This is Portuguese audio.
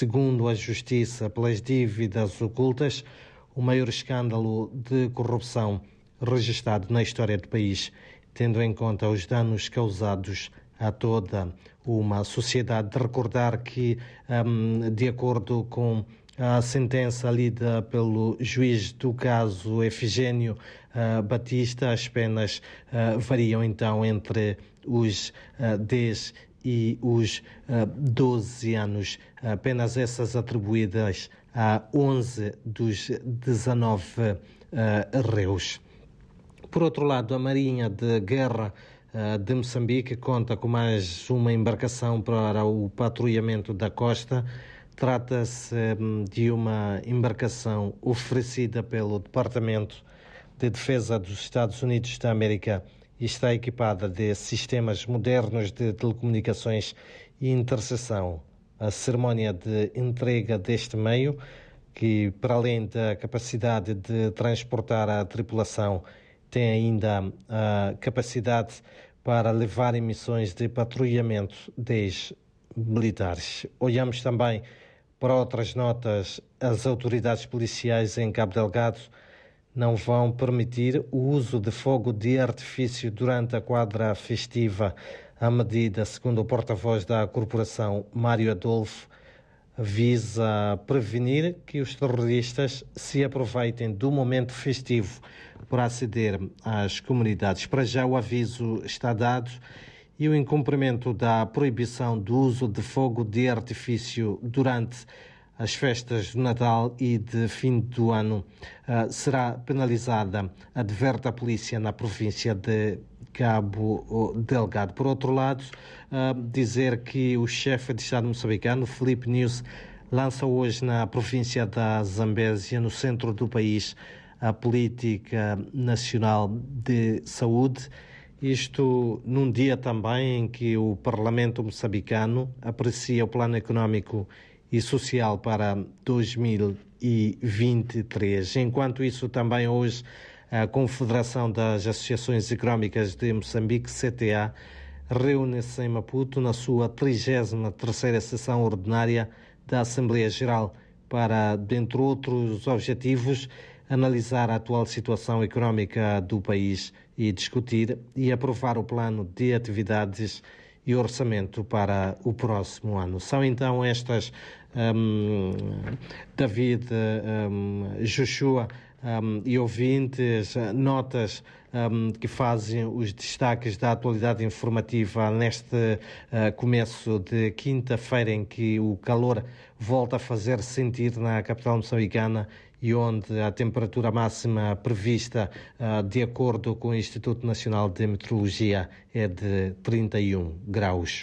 segundo a Justiça, pelas dívidas ocultas, o maior escândalo de corrupção registrado na história do país, tendo em conta os danos causados a toda uma sociedade. De recordar que, um, de acordo com a sentença lida pelo juiz do caso Efigênio uh, Batista, as penas uh, variam então entre os uh, 10 e os uh, 12 anos, apenas essas atribuídas a 11 dos 19 uh, réus. Por outro lado, a Marinha de Guerra uh, de Moçambique conta com mais uma embarcação para o patrulhamento da costa. Trata-se um, de uma embarcação oferecida pelo Departamento de Defesa dos Estados Unidos da América e está equipada de sistemas modernos de telecomunicações e interseção. A cerimónia de entrega deste meio, que para além da capacidade de transportar a tripulação, tem ainda a capacidade para levar missões de patrulhamento dos militares. Olhamos também para outras notas, as autoridades policiais em Cabo Delgado não vão permitir o uso de fogo de artifício durante a quadra festiva. A medida, segundo o porta-voz da corporação, Mário Adolfo, visa prevenir que os terroristas se aproveitem do momento festivo para aceder às comunidades. Para já, o aviso está dado e o incumprimento da proibição do uso de fogo de artifício durante as festas do Natal e de fim do ano uh, será penalizada, adverte a polícia na província de Cabo Delgado. Por outro lado, uh, dizer que o chefe de Estado moçambicano, Felipe News, lança hoje na província da Zambésia, no centro do país, a política nacional de saúde. Isto num dia também em que o Parlamento moçambicano aprecia o plano económico e Social para 2023. Enquanto isso, também hoje a Confederação das Associações Económicas de Moçambique, CTA, reúne-se em Maputo na sua 33ª sessão ordinária da Assembleia Geral para, dentre outros objetivos, analisar a atual situação económica do país e discutir e aprovar o plano de atividades e orçamento para o próximo ano. São então estas, um, David, um, Joshua um, e ouvintes, notas que fazem os destaques da atualidade informativa neste uh, começo de quinta-feira em que o calor volta a fazer sentir na capital moçambicana e onde a temperatura máxima prevista, uh, de acordo com o Instituto Nacional de Meteorologia, é de 31 graus.